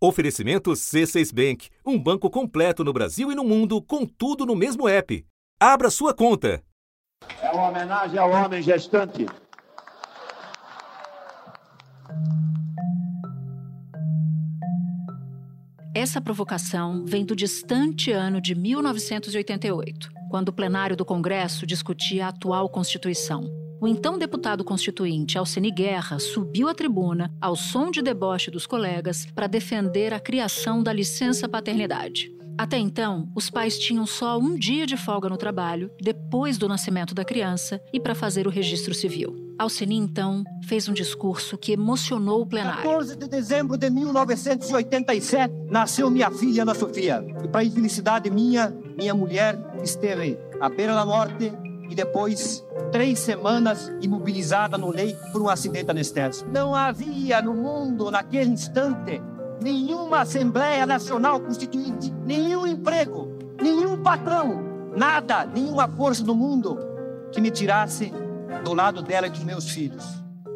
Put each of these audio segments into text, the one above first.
Oferecimento C6 Bank, um banco completo no Brasil e no mundo, com tudo no mesmo app. Abra sua conta. É uma homenagem ao homem gestante. Essa provocação vem do distante ano de 1988, quando o plenário do Congresso discutia a atual Constituição. O então deputado constituinte Alcini Guerra subiu à tribuna, ao som de deboche dos colegas, para defender a criação da licença paternidade. Até então, os pais tinham só um dia de folga no trabalho, depois do nascimento da criança, e para fazer o registro civil. Alcini, então, fez um discurso que emocionou o plenário. 14 de dezembro de 1987, nasceu minha filha Ana Sofia. E para infelicidade minha, minha mulher esteve à beira da morte e depois três semanas imobilizada no leito por um acidente anestésico. Não havia no mundo, naquele instante, nenhuma Assembleia Nacional Constituinte, nenhum emprego, nenhum patrão, nada, nenhuma força do mundo que me tirasse do lado dela e dos meus filhos.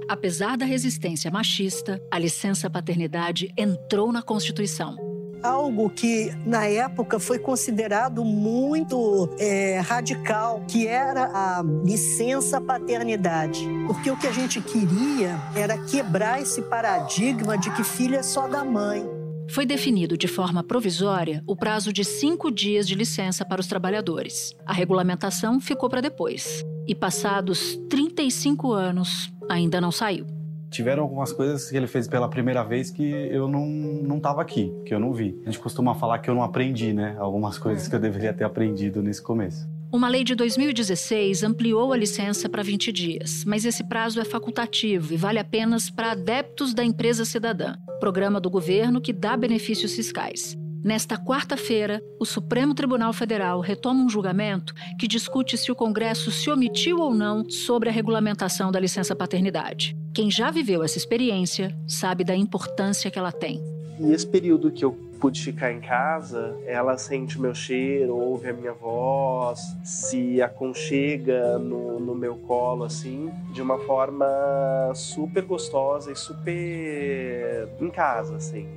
Apesar da resistência machista, a licença paternidade entrou na Constituição algo que na época foi considerado muito é, radical, que era a licença paternidade. Porque o que a gente queria era quebrar esse paradigma de que filho é só da mãe. Foi definido de forma provisória o prazo de cinco dias de licença para os trabalhadores. A regulamentação ficou para depois. E passados 35 anos, ainda não saiu tiveram algumas coisas que ele fez pela primeira vez que eu não, não tava aqui, que eu não vi. A gente costuma falar que eu não aprendi, né? Algumas coisas que eu deveria ter aprendido nesse começo. Uma lei de 2016 ampliou a licença para 20 dias, mas esse prazo é facultativo e vale apenas para adeptos da empresa cidadã, programa do governo que dá benefícios fiscais. Nesta quarta-feira, o Supremo Tribunal Federal retoma um julgamento que discute se o Congresso se omitiu ou não sobre a regulamentação da licença paternidade. Quem já viveu essa experiência sabe da importância que ela tem. Nesse período que eu pude ficar em casa, ela sente meu cheiro, ouve a minha voz, se aconchega no, no meu colo, assim, de uma forma super gostosa e super em casa, assim.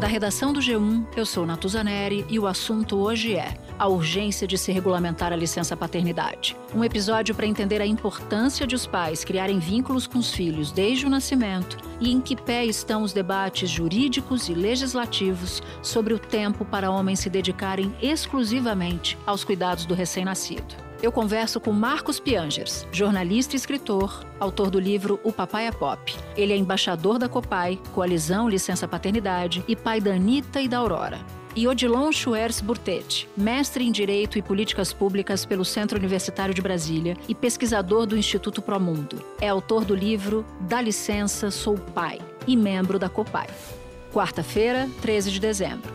Da redação do G1, eu sou Natuzaneri e o assunto hoje é a urgência de se regulamentar a licença paternidade. Um episódio para entender a importância de os pais criarem vínculos com os filhos desde o nascimento e em que pé estão os debates jurídicos e legislativos sobre o tempo para homens se dedicarem exclusivamente aos cuidados do recém-nascido eu converso com Marcos Piangers, jornalista e escritor, autor do livro O Papai é Pop. Ele é embaixador da Copai, Coalizão Licença Paternidade e pai da Anitta e da Aurora. E Odilon Schwerz Burtet, mestre em Direito e Políticas Públicas pelo Centro Universitário de Brasília e pesquisador do Instituto Promundo. É autor do livro Dá Licença, Sou Pai e membro da Copai. Quarta-feira, 13 de dezembro.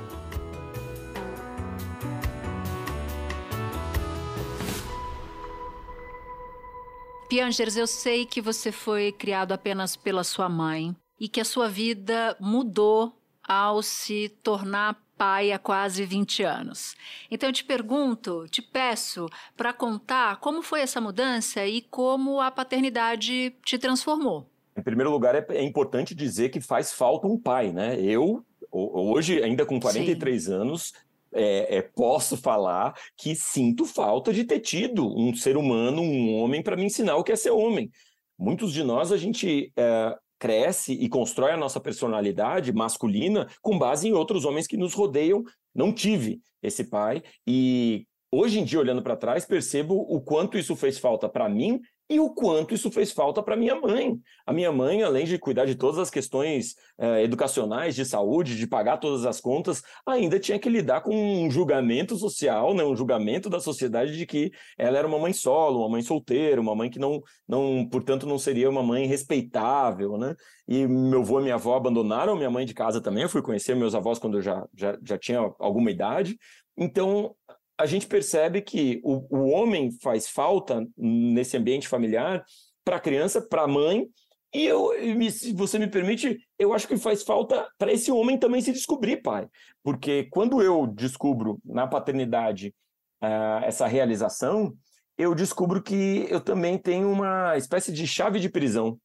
Piangers, eu sei que você foi criado apenas pela sua mãe e que a sua vida mudou ao se tornar pai há quase 20 anos. Então eu te pergunto, te peço para contar como foi essa mudança e como a paternidade te transformou. Em primeiro lugar, é, é importante dizer que faz falta um pai, né? Eu, hoje, ainda com 43 Sim. anos, é, é, posso falar que sinto falta de ter tido um ser humano, um homem, para me ensinar o que é ser homem. Muitos de nós, a gente é, cresce e constrói a nossa personalidade masculina com base em outros homens que nos rodeiam. Não tive esse pai e hoje em dia, olhando para trás, percebo o quanto isso fez falta para mim e o quanto isso fez falta para minha mãe. A minha mãe, além de cuidar de todas as questões eh, educacionais, de saúde, de pagar todas as contas, ainda tinha que lidar com um julgamento social, né, um julgamento da sociedade de que ela era uma mãe solo, uma mãe solteira, uma mãe que não, não portanto, não seria uma mãe respeitável. Né? E meu avô e minha avó abandonaram minha mãe de casa também. Eu fui conhecer meus avós quando eu já, já, já tinha alguma idade. Então, a gente percebe que o, o homem faz falta nesse ambiente familiar para a criança, para a mãe, e eu, se você me permite, eu acho que faz falta para esse homem também se descobrir pai. Porque quando eu descubro na paternidade uh, essa realização, eu descubro que eu também tenho uma espécie de chave de prisão.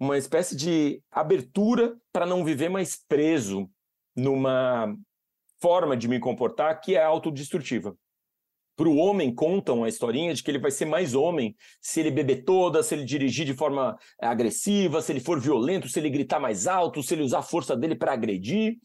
uma espécie de abertura para não viver mais preso numa forma de me comportar que é autodestrutiva. Para o homem, contam a historinha de que ele vai ser mais homem se ele beber toda, se ele dirigir de forma agressiva, se ele for violento, se ele gritar mais alto, se ele usar a força dele para agredir.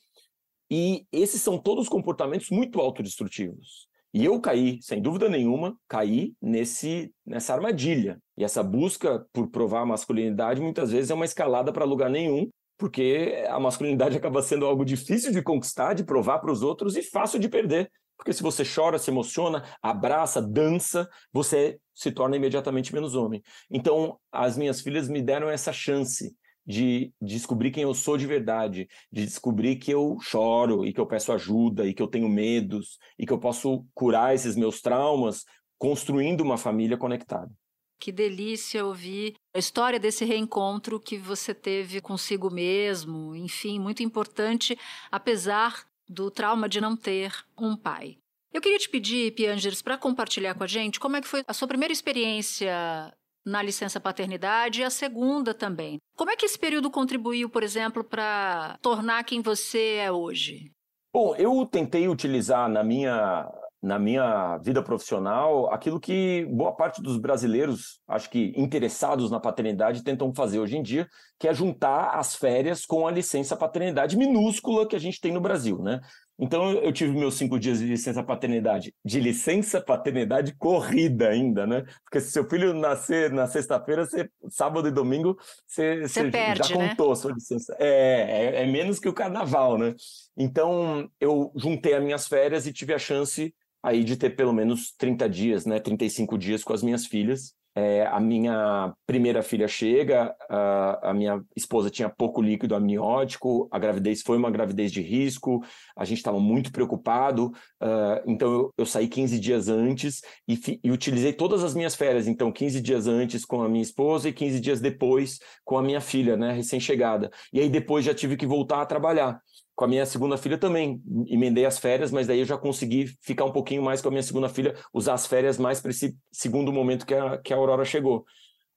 E esses são todos comportamentos muito autodestrutivos. E eu caí, sem dúvida nenhuma, caí nesse, nessa armadilha. E essa busca por provar a masculinidade muitas vezes é uma escalada para lugar nenhum, porque a masculinidade acaba sendo algo difícil de conquistar, de provar para os outros e fácil de perder. Porque se você chora, se emociona, abraça, dança, você se torna imediatamente menos homem. Então, as minhas filhas me deram essa chance de descobrir quem eu sou de verdade, de descobrir que eu choro e que eu peço ajuda e que eu tenho medos e que eu posso curar esses meus traumas construindo uma família conectada. Que delícia ouvir a história desse reencontro que você teve consigo mesmo, enfim, muito importante, apesar do trauma de não ter um pai. Eu queria te pedir, Piangers, para compartilhar com a gente como é que foi a sua primeira experiência na licença paternidade e a segunda também. Como é que esse período contribuiu, por exemplo, para tornar quem você é hoje? Bom, eu tentei utilizar na minha na minha vida profissional aquilo que boa parte dos brasileiros, acho que interessados na paternidade, tentam fazer hoje em dia, que é juntar as férias com a licença paternidade minúscula que a gente tem no Brasil, né? Então eu tive meus cinco dias de licença paternidade, de licença paternidade corrida ainda, né? Porque se seu filho nascer na sexta-feira, sábado e domingo, você, você perde, já né? contou né? sua licença. É, é, é menos que o carnaval, né? Então eu juntei as minhas férias e tive a chance aí de ter pelo menos 30 dias, né? 35 dias com as minhas filhas. É, a minha primeira filha chega, a, a, minha esposa tinha pouco líquido amniótico, a gravidez foi uma gravidez de risco, a gente estava muito preocupado, uh, então eu, eu, saí 15 dias antes e, fi, e, utilizei todas as minhas férias, então 15 dias antes com a minha esposa e 15 dias depois com a minha filha, né, recém-chegada. E aí depois já tive que voltar a trabalhar com a minha segunda filha também. Emendei as férias, mas daí eu já consegui ficar um pouquinho mais com a minha segunda filha, usar as férias mais para esse segundo momento que a, que a Aurora chegou.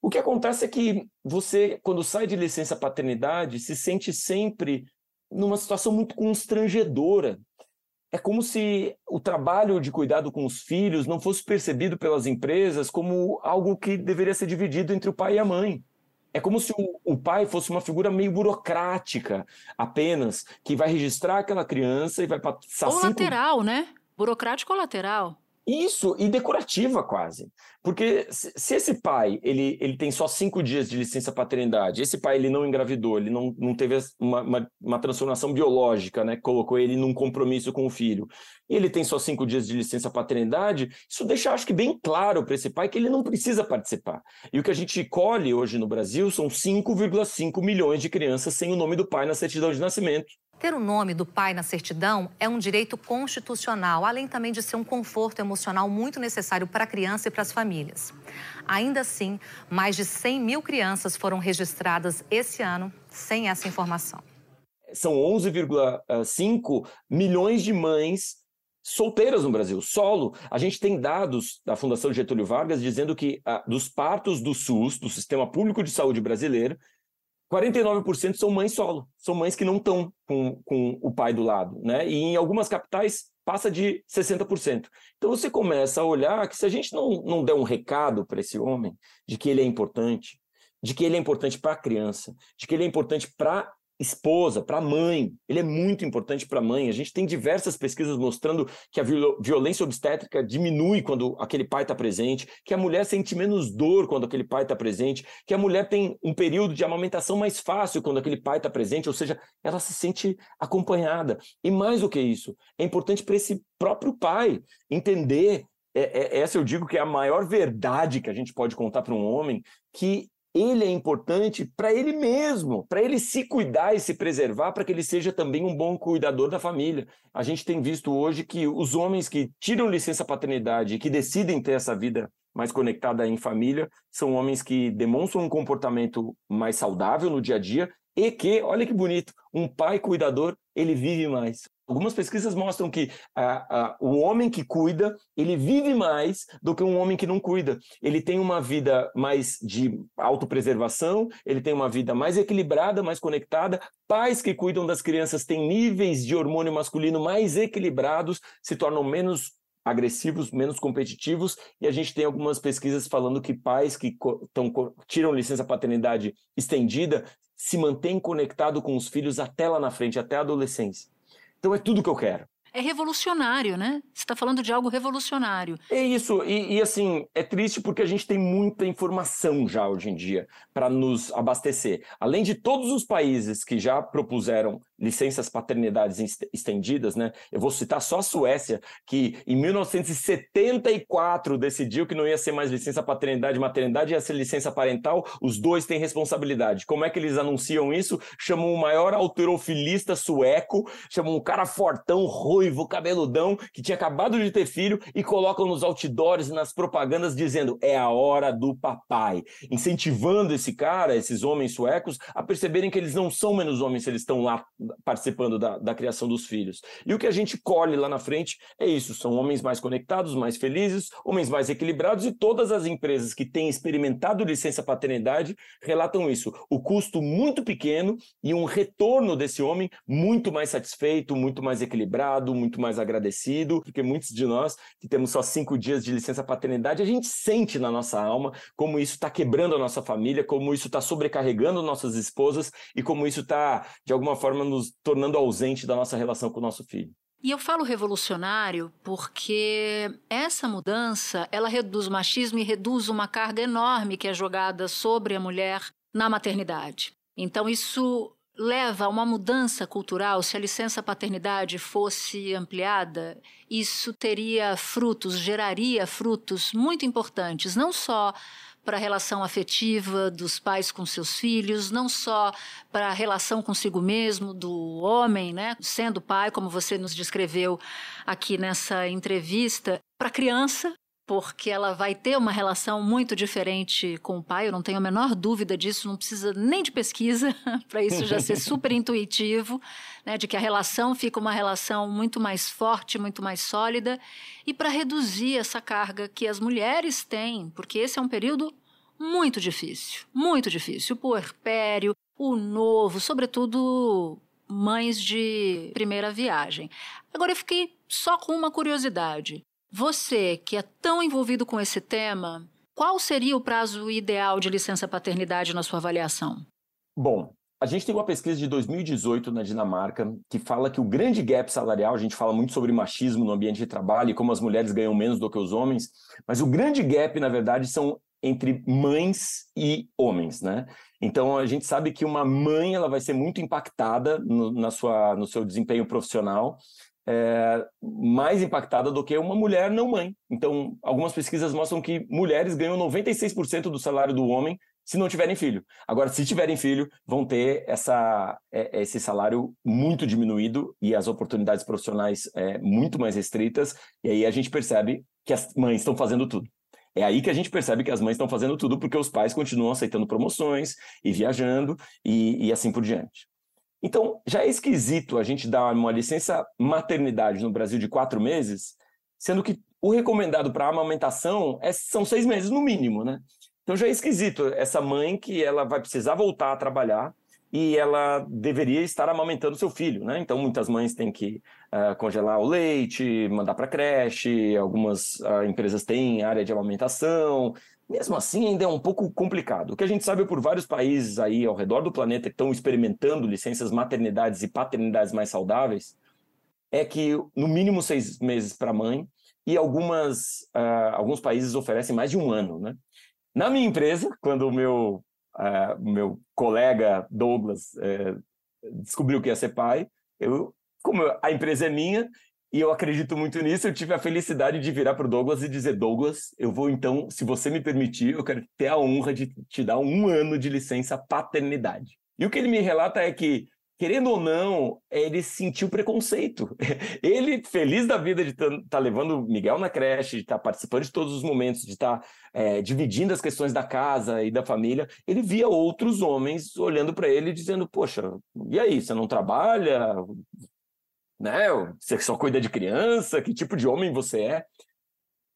O que acontece é que você, quando sai de licença paternidade, se sente sempre numa situação muito constrangedora. É como se o trabalho de cuidado com os filhos não fosse percebido pelas empresas como algo que deveria ser dividido entre o pai e a mãe. É como se o, o, pai fosse uma figura meio burocrática apenas, que vai registrar aquela criança e vai passar. Ou cinco... lateral, né? Burocrático ou lateral. Isso, e decorativa quase. Porque se esse pai ele, ele tem só cinco dias de licença paternidade, esse pai ele não engravidou, ele não, não teve uma, uma, uma transformação biológica, né? Colocou ele num compromisso com o filho. E ele tem só cinco dias de licença paternidade, isso deixa, acho que, bem claro para esse pai que ele não precisa participar. E o que a gente colhe hoje no Brasil são 5,5 milhões de crianças sem o nome do pai na certidão de nascimento. Ter o nome do pai na certidão é um direito constitucional, além também de ser um conforto emocional muito necessário para a criança e para as famílias. Ainda assim, mais de 100 mil crianças foram registradas esse ano sem essa informação. São 11,5 milhões de mães solteiras no Brasil, solo. A gente tem dados da Fundação Getúlio Vargas dizendo que ah, dos partos do SUS, do Sistema Público de Saúde Brasileiro, 49% são mães solo, são mães que não estão com, com o pai do lado, né? E em algumas capitais passa de 60%. Então você começa a olhar que se a gente não, não der um recado para esse homem de que ele é importante, de que ele é importante para a criança, de que ele é importante para esposa, para a mãe. Ele é muito importante para a mãe. A gente tem diversas pesquisas mostrando que a violência obstétrica diminui quando aquele pai está presente, que a mulher sente menos dor quando aquele pai está presente, que a mulher tem um período de amamentação mais fácil quando aquele pai está presente, ou seja, ela se sente acompanhada. E mais do que isso, é importante para esse próprio pai entender. É, é, essa eu digo que é a maior verdade que a gente pode contar para um homem, que ele é importante para ele mesmo, para ele se cuidar e se preservar, para que ele seja também um bom cuidador da família. A gente tem visto hoje que os homens que tiram licença paternidade e que decidem ter essa vida mais conectada em família são homens que demonstram um comportamento mais saudável no dia a dia e que, olha que bonito, um pai cuidador, ele vive mais. Algumas pesquisas mostram que o homem que cuida, ele vive mais do que um homem que não cuida. Ele tem uma vida mais de autopreservação, ele tem uma vida mais equilibrada, mais conectada. Pais que cuidam das crianças têm níveis de hormônio masculino mais equilibrados, se tornam menos agressivos, menos competitivos, e a gente tem algumas pesquisas falando que pais que tão, tiram licença paternidade estendida se mantêm conectados com os filhos até lá na frente, até a adolescência. Então é tudo que eu quero. É revolucionário, né? Você está falando de algo revolucionário. É isso, e, e, assim, é triste porque a gente tem muita informação já hoje em dia para nos abastecer. Além de todos os países que já propuseram licenças paternidades estendidas, né? Eu vou citar só a Suécia, que em 1974 decidiu que não ia ser mais licença paternidade e maternidade, ia ser licença parental, os dois têm responsabilidade. Como é que eles anunciam isso? Chamam o maior autorofilista sueco, chamam um cara fortão, ruivo, cabeludão, que tinha acabado de ter filho e colocam nos outdoors e nas propagandas dizendo é a hora do papai, incentivando esse cara, esses homens suecos, a perceberem que eles não são menos homens se eles estão lá participando da, da criação dos filhos. E o que a gente colhe lá na frente é isso: são homens mais conectados, mais felizes, homens mais equilibrados, e todas as empresas que têm experimentado licença paternidade relatam isso. O custo muito pequeno e um retorno desse homem muito mais satisfeito, muito mais equilibrado, muito mais agradecido, porque muitos de nós que temos só cinco dias de licença paternidade, a gente sente na nossa alma como isso está quebrando a nossa família, como isso está sobrecarregando nossas esposas e como isso está, de alguma forma, nos tornando ausente da nossa relação com o nosso filho. E eu falo revolucionário porque essa mudança, ela reduz o machismo e reduz uma carga enorme que é jogada sobre a mulher na maternidade. Então isso leva a uma mudança cultural. Se a licença paternidade fosse ampliada, isso teria frutos, geraria frutos muito importantes, não só para a relação afetiva dos pais com seus filhos, não só para a relação consigo mesmo do homem, né, sendo pai, como você nos descreveu aqui nessa entrevista, para a criança, porque ela vai ter uma relação muito diferente com o pai, eu não tenho a menor dúvida disso, não precisa nem de pesquisa para isso já ser super intuitivo, né, de que a relação fica uma relação muito mais forte, muito mais sólida, e para reduzir essa carga que as mulheres têm, porque esse é um período muito difícil, muito difícil, o puerpério, o novo, sobretudo mães de primeira viagem. Agora eu fiquei só com uma curiosidade. Você, que é tão envolvido com esse tema, qual seria o prazo ideal de licença paternidade na sua avaliação? Bom, a gente tem uma pesquisa de 2018 na Dinamarca que fala que o grande gap salarial, a gente fala muito sobre machismo no ambiente de trabalho e como as mulheres ganham menos do que os homens, mas o grande gap, na verdade, são entre mães e homens, né? Então a gente sabe que uma mãe ela vai ser muito impactada no, na sua, no seu desempenho profissional é, mais impactada do que uma mulher não mãe. Então, algumas pesquisas mostram que mulheres ganham 96% do salário do homem se não tiverem filho. Agora, se tiverem filho, vão ter essa, é, esse salário muito diminuído e as oportunidades profissionais é, muito mais restritas. E aí a gente percebe que as mães estão fazendo tudo. É aí que a gente percebe que as mães estão fazendo tudo porque os pais continuam aceitando promoções e viajando e, e assim por diante. Então, já é esquisito a gente dar uma licença maternidade no Brasil de quatro meses, sendo que o recomendado para amamentação é, são seis meses no mínimo, né? Então já é esquisito essa mãe que ela vai precisar voltar a trabalhar e ela deveria estar amamentando seu filho, né? Então muitas mães têm que uh, congelar o leite, mandar para creche, algumas uh, empresas têm área de amamentação, mesmo assim, ainda é um pouco complicado. O que a gente sabe por vários países aí ao redor do planeta que estão experimentando licenças maternidades e paternidades mais saudáveis é que no mínimo seis meses para a mãe e algumas, uh, alguns países oferecem mais de um ano, né? Na minha empresa, quando o meu, uh, meu colega Douglas uh, descobriu que ia ser pai, eu, como a empresa é minha, e eu acredito muito nisso. Eu tive a felicidade de virar para o Douglas e dizer: Douglas, eu vou então, se você me permitir, eu quero ter a honra de te dar um ano de licença paternidade. E o que ele me relata é que, querendo ou não, ele sentiu preconceito. Ele, feliz da vida de estar tá levando Miguel na creche, de estar tá participando de todos os momentos, de estar tá, é, dividindo as questões da casa e da família, ele via outros homens olhando para ele dizendo: Poxa, e aí, você não trabalha? Né? Você só cuida de criança, que tipo de homem você é?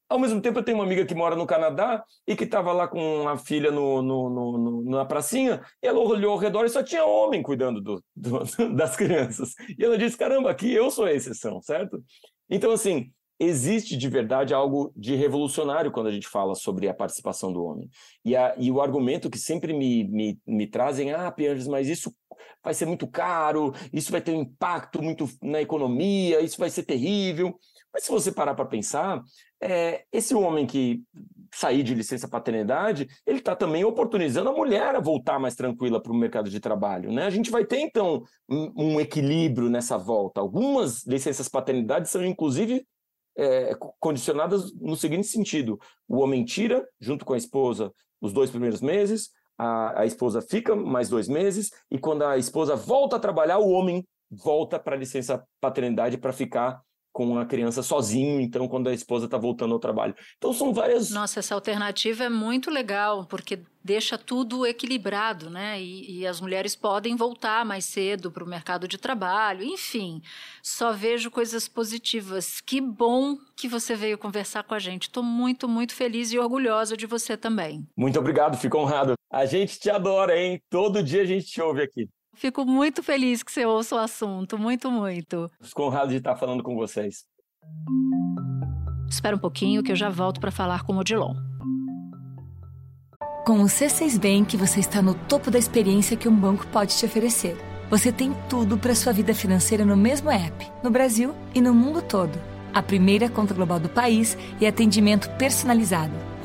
Ao mesmo tempo, eu tenho uma amiga que mora no Canadá e que estava lá com a filha no, no, no, na pracinha, e ela olhou ao redor e só tinha homem cuidando do, do, das crianças. E ela disse: caramba, aqui eu sou a exceção, certo? Então, assim, existe de verdade algo de revolucionário quando a gente fala sobre a participação do homem. E, a, e o argumento que sempre me, me, me trazem, ah, Pianges, mas isso vai ser muito caro, isso vai ter um impacto muito na economia, isso vai ser terrível. Mas se você parar para pensar, é, esse homem que sair de licença paternidade, ele está também oportunizando a mulher a voltar mais tranquila para o mercado de trabalho. Né? A gente vai ter, então, um, um equilíbrio nessa volta. Algumas licenças paternidade são, inclusive, é, condicionadas no seguinte sentido: o homem tira, junto com a esposa, os dois primeiros meses, a, a esposa fica mais dois meses, e quando a esposa volta a trabalhar, o homem volta para a licença paternidade para ficar com a criança sozinho, então, quando a esposa está voltando ao trabalho. Então, são várias. Nossa, essa alternativa é muito legal, porque deixa tudo equilibrado, né? E, e as mulheres podem voltar mais cedo para o mercado de trabalho, enfim. Só vejo coisas positivas. Que bom que você veio conversar com a gente. Estou muito, muito feliz e orgulhosa de você também. Muito obrigado, fico honrado. A gente te adora, hein? Todo dia a gente te ouve aqui. Fico muito feliz que você ouça o assunto, muito, muito. Fico honrado de estar falando com vocês. Espera um pouquinho que eu já volto para falar com o Odilon. Com o C6 Bank, você está no topo da experiência que um banco pode te oferecer. Você tem tudo para sua vida financeira no mesmo app, no Brasil e no mundo todo. A primeira conta global do país e atendimento personalizado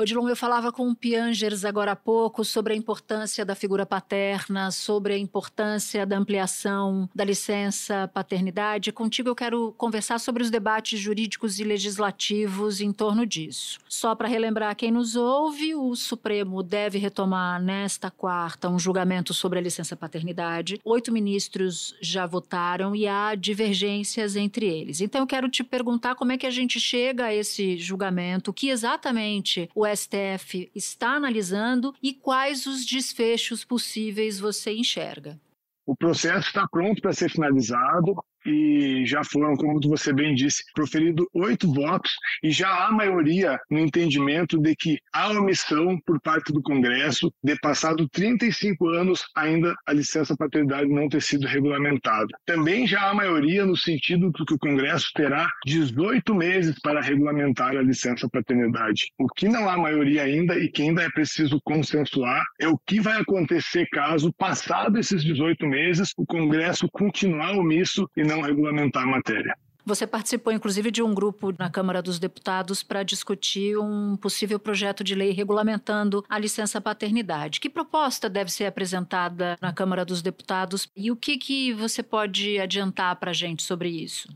Odilon, eu falava com o Piangers agora há pouco sobre a importância da figura paterna, sobre a importância da ampliação da licença paternidade. Contigo eu quero conversar sobre os debates jurídicos e legislativos em torno disso. Só para relembrar quem nos ouve, o Supremo deve retomar nesta quarta um julgamento sobre a licença paternidade. Oito ministros já votaram e há divergências entre eles. Então eu quero te perguntar como é que a gente chega a esse julgamento, que exatamente o STF está analisando e quais os desfechos possíveis você enxerga? O processo está pronto para ser finalizado e já foram, como você bem disse, proferido oito votos e já há maioria no entendimento de que há omissão por parte do Congresso de passado 35 anos ainda a licença paternidade não ter sido regulamentada. Também já há maioria no sentido de que o Congresso terá 18 meses para regulamentar a licença paternidade. O que não há maioria ainda e que ainda é preciso consensuar é o que vai acontecer caso, passado esses 18 meses, o Congresso continuar omisso e não regulamentar a matéria. Você participou, inclusive, de um grupo na Câmara dos Deputados para discutir um possível projeto de lei regulamentando a licença paternidade. Que proposta deve ser apresentada na Câmara dos Deputados e o que, que você pode adiantar para a gente sobre isso?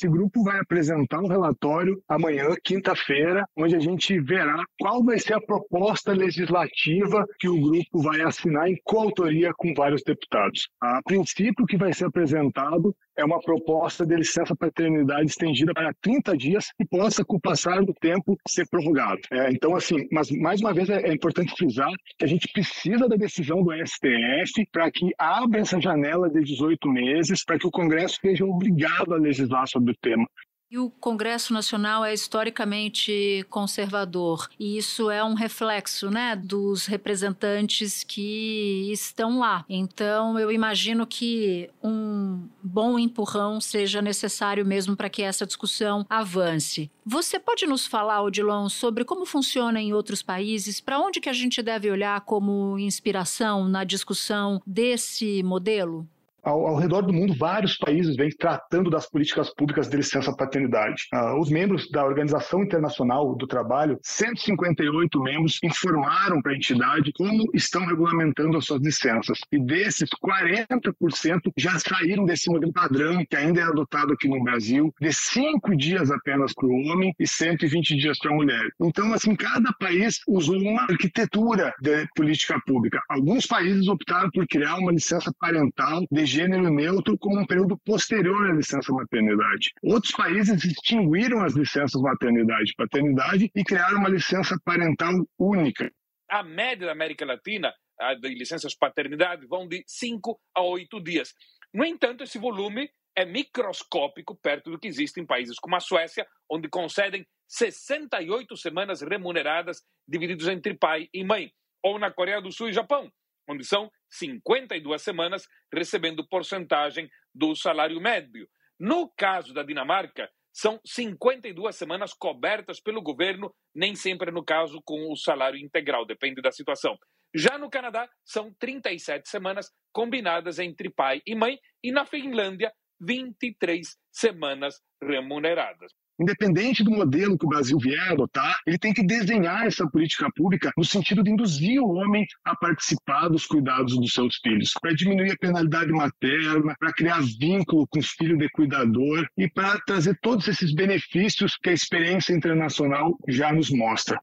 Esse grupo vai apresentar um relatório amanhã, quinta-feira, onde a gente verá qual vai ser a proposta legislativa que o grupo vai assinar em coautoria com vários deputados. A princípio, o que vai ser apresentado é uma proposta de licença paternidade estendida para 30 dias e possa, com o passar do tempo, ser prorrogado. É, então, assim, mas mais uma vez é, é, importante frisar que a gente precisa da decisão do STF para que abra essa janela de 18 meses, para que o Congresso seja obrigado a legislar sobre o tema. E o Congresso Nacional é historicamente conservador, e isso é um reflexo, né, dos representantes que estão lá. Então, eu imagino que um bom empurrão seja necessário mesmo para que essa discussão avance. Você pode nos falar, Odilon, sobre como funciona em outros países? Para onde que a gente deve olhar como inspiração na discussão desse modelo? Ao, ao, redor do mundo, vários países vêm tratando das políticas públicas de licença paternidade. Uh, os membros da Organização Internacional do Trabalho, 158 membros, informaram para a entidade como estão regulamentando as suas licenças. E desses, 40% já saíram desse modelo padrão que ainda é adotado aqui no Brasil, de cinco dias apenas para o homem e 120 dias para a mulher. Então, assim, cada país usou uma arquitetura de política pública. Alguns países optaram por criar uma licença parental de gênero neutro como um período posterior à licença maternidade. Outros países extinguiram as licenças maternidade e paternidade e criaram uma licença parental única. A média da América Latina de licenças paternidade vão de 5 a 8 dias. No entanto, esse volume é microscópico perto do que existe em países como a Suécia, onde concedem 68 semanas remuneradas divididas entre pai e mãe, ou na Coreia do Sul e Japão, onde são 52 semanas recebendo porcentagem do salário médio. No caso da Dinamarca, são 52 semanas cobertas pelo governo, nem sempre no caso com o salário integral, depende da situação. Já no Canadá, são 37 semanas combinadas entre pai e mãe, e na Finlândia, 23 semanas remuneradas independente do modelo que o Brasil vier adotar, ele tem que desenhar essa política pública no sentido de induzir o homem a participar dos cuidados dos seus filhos, para diminuir a penalidade materna, para criar vínculo com os filhos de cuidador e para trazer todos esses benefícios que a experiência internacional já nos mostra.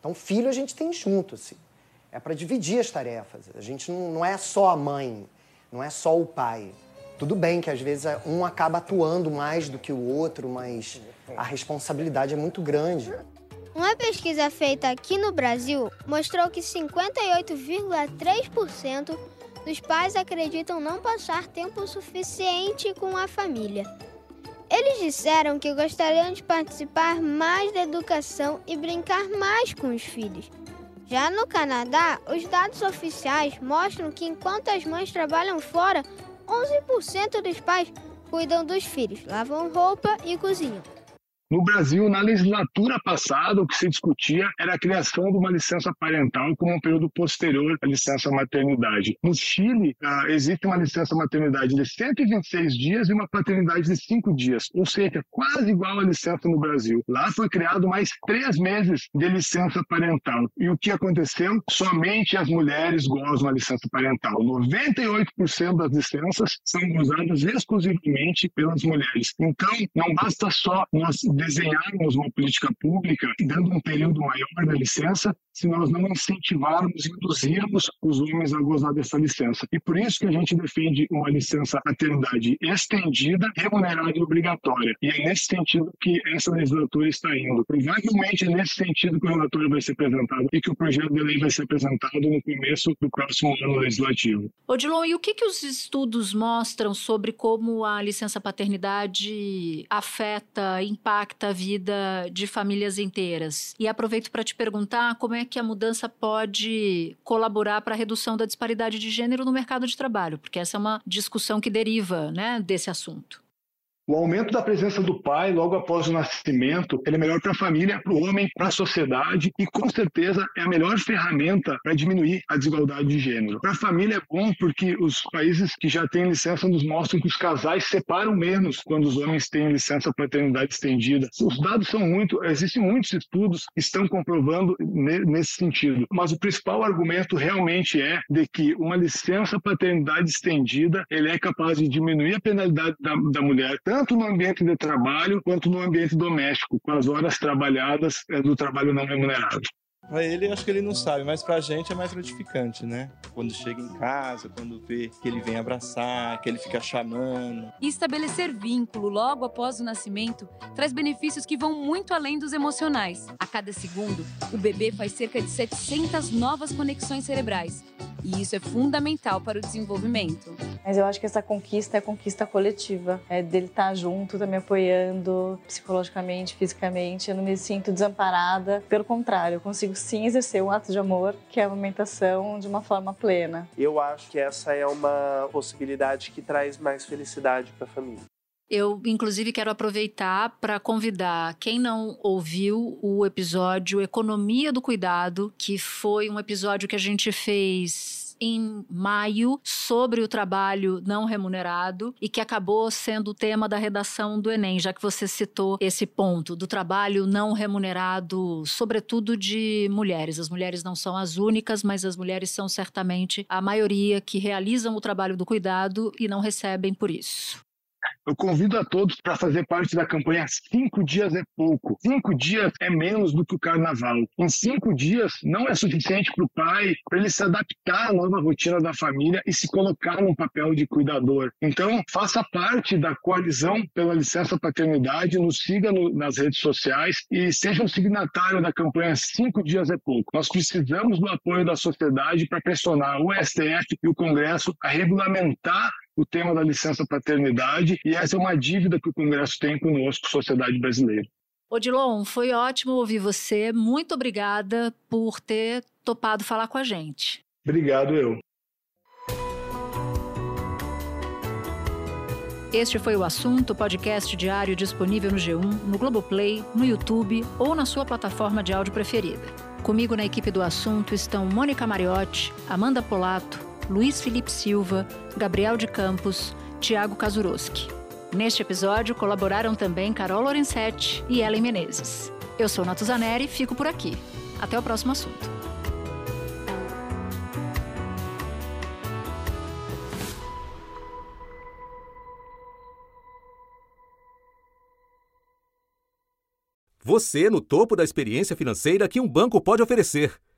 Então, filho a gente tem junto, assim. É para dividir as tarefas. A gente não, não é só a mãe, não é só o pai. Tudo bem que às vezes um acaba atuando mais do que o outro, mas a responsabilidade é muito grande. Uma pesquisa feita aqui no Brasil mostrou que 58,3% dos pais acreditam não passar tempo suficiente com a família. Eles disseram que gostariam de participar mais da educação e brincar mais com os filhos. Já no Canadá, os dados oficiais mostram que enquanto as mães trabalham fora, 11% dos pais cuidam dos filhos, lavam roupa e cozinham. No Brasil, na legislatura passada, o que se discutia era a criação de uma licença parental como um período posterior à licença maternidade. No Chile, uh, existe uma licença maternidade de 126 dias e uma paternidade de 5 dias, ou seja, quase igual à licença no Brasil. Lá foi criado mais três meses de licença parental. E o que aconteceu? Somente as mulheres gozam da licença parental. 98% das licenças são gozadas exclusivamente pelas mulheres. Então, não basta só nós desenharmos uma política pública dando um período maior da licença se nós não incentivarmos e induzirmos os homens a gozar dessa licença. E por isso que a gente defende uma licença paternidade estendida, remunerada e obrigatória. E é nesse sentido que essa legislatura está indo. Provavelmente é nesse sentido que o relatório vai ser apresentado e que o projeto de lei vai ser apresentado no começo do próximo ano legislativo. Odilon, e o que, que os estudos mostram sobre como a licença paternidade afeta, impacta a vida de famílias inteiras? E aproveito para te perguntar como é que a mudança pode colaborar para a redução da disparidade de gênero no mercado de trabalho, porque essa é uma discussão que deriva né, desse assunto. O aumento da presença do pai logo após o nascimento é melhor para a família, para o homem, para a sociedade e com certeza é a melhor ferramenta para diminuir a desigualdade de gênero. Para a família é bom porque os países que já têm licença nos mostram que os casais separam menos quando os homens têm licença paternidade estendida. Os dados são muito, existem muitos estudos que estão comprovando nesse sentido, mas o principal argumento realmente é de que uma licença paternidade estendida ele é capaz de diminuir a penalidade da, da mulher tanto no ambiente de trabalho quanto no ambiente doméstico, com as horas trabalhadas eh, do trabalho não remunerado. Para ele, acho que ele não sabe, mas para a gente é mais gratificante, né? Quando chega em casa, quando vê que ele vem abraçar, que ele fica chamando. E estabelecer vínculo logo após o nascimento traz benefícios que vão muito além dos emocionais. A cada segundo, o bebê faz cerca de 700 novas conexões cerebrais e isso é fundamental para o desenvolvimento. Mas eu acho que essa conquista é conquista coletiva. É dele estar junto, tá me apoiando psicologicamente, fisicamente. Eu não me sinto desamparada. Pelo contrário, eu consigo sim exercer um ato de amor, que é a amamentação, de uma forma plena. Eu acho que essa é uma possibilidade que traz mais felicidade para a família. Eu, inclusive, quero aproveitar para convidar quem não ouviu o episódio Economia do Cuidado, que foi um episódio que a gente fez em maio sobre o trabalho não remunerado e que acabou sendo o tema da redação do Enem, já que você citou esse ponto do trabalho não remunerado, sobretudo de mulheres. As mulheres não são as únicas, mas as mulheres são certamente a maioria que realizam o trabalho do cuidado e não recebem por isso. Eu convido a todos para fazer parte da campanha Cinco Dias é Pouco. Cinco dias é menos do que o carnaval. Em cinco dias não é suficiente para o pai, para ele se adaptar à nova rotina da família e se colocar no papel de cuidador. Então, faça parte da coalizão pela licença paternidade, nos siga no, nas redes sociais e seja um signatário da campanha Cinco Dias é Pouco. Nós precisamos do apoio da sociedade para pressionar o STF e o Congresso a regulamentar o tema da licença paternidade e essa é uma dívida que o Congresso tem conosco, sociedade brasileira. Odilon, foi ótimo ouvir você. Muito obrigada por ter topado falar com a gente. Obrigado, eu. Este foi o assunto, podcast diário disponível no G1, no Globoplay, no YouTube ou na sua plataforma de áudio preferida. Comigo na equipe do assunto estão Mônica Mariotti, Amanda Polato, Luiz Felipe Silva, Gabriel de Campos, Tiago Kazuroski. Neste episódio colaboraram também Carol Lorenzetti e Ellen Menezes. Eu sou Natuzaneri e fico por aqui. Até o próximo assunto. Você no topo da experiência financeira que um banco pode oferecer.